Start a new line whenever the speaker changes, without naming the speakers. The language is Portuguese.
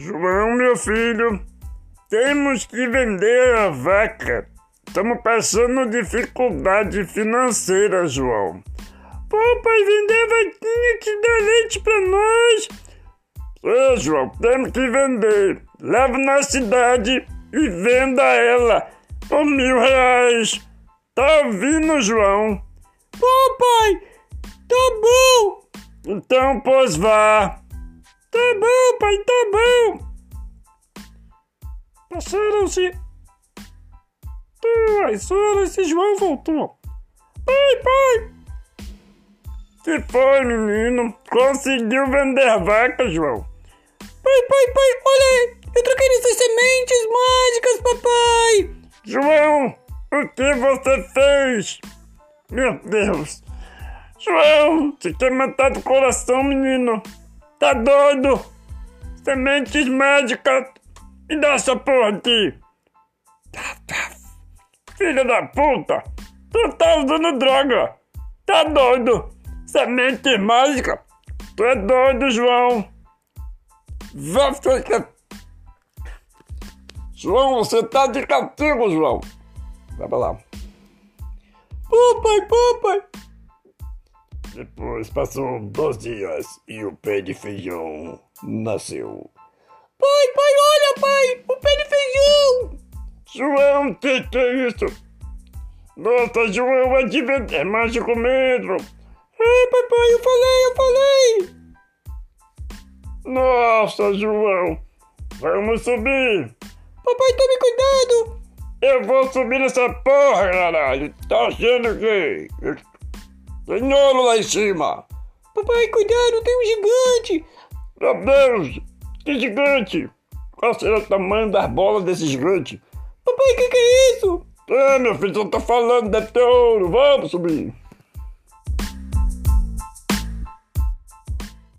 João, meu filho, temos que vender a vaca. Estamos passando dificuldade financeira, João.
Pô, pai, vender a vaquinha que dá leite pra nós.
É, João, temos que vender. Leva na cidade e venda ela por mil reais. Tá ouvindo, João?
Pô, pai, tá bom.
Então, pois vá.
Tá bom, pai, tá bom. Passaram-se duas horas e João voltou. Pai, pai!
Que foi, menino? Conseguiu vender vaca, João?
Pai, pai, pai, olha aí! Eu troquei nessas sementes mágicas, papai!
João, o que você fez? Meu Deus! João, você quer matar do coração, menino? Tá doido? Sementes mágicas! Me dá essa porra aqui! Filha da puta! Tu tá usando droga! Tá doido? Semente mágica? Tu é doido, João! Ficar... João, você tá de castigo, João! Vai pra lá.
Papai, papai!
Depois passou dois dias e o pé de feijão nasceu.
Pai, pai, olha, pai! O pé de feijão!
João, que que é isso? Nossa, João, é de é mágico mesmo.
É, papai, eu falei, eu falei!
Nossa, João! Vamos subir!
Papai, tome cuidado!
Eu vou subir nessa porra, caralho! Tá achando que... Tem ouro lá em cima!
Papai, cuidado, tem um gigante!
Meu Deus! Que gigante! Qual será o tamanho das bolas desse gigante?
Papai, o que, que é isso?
É, meu filho, eu tô falando, deve ter ouro! Vamos subir!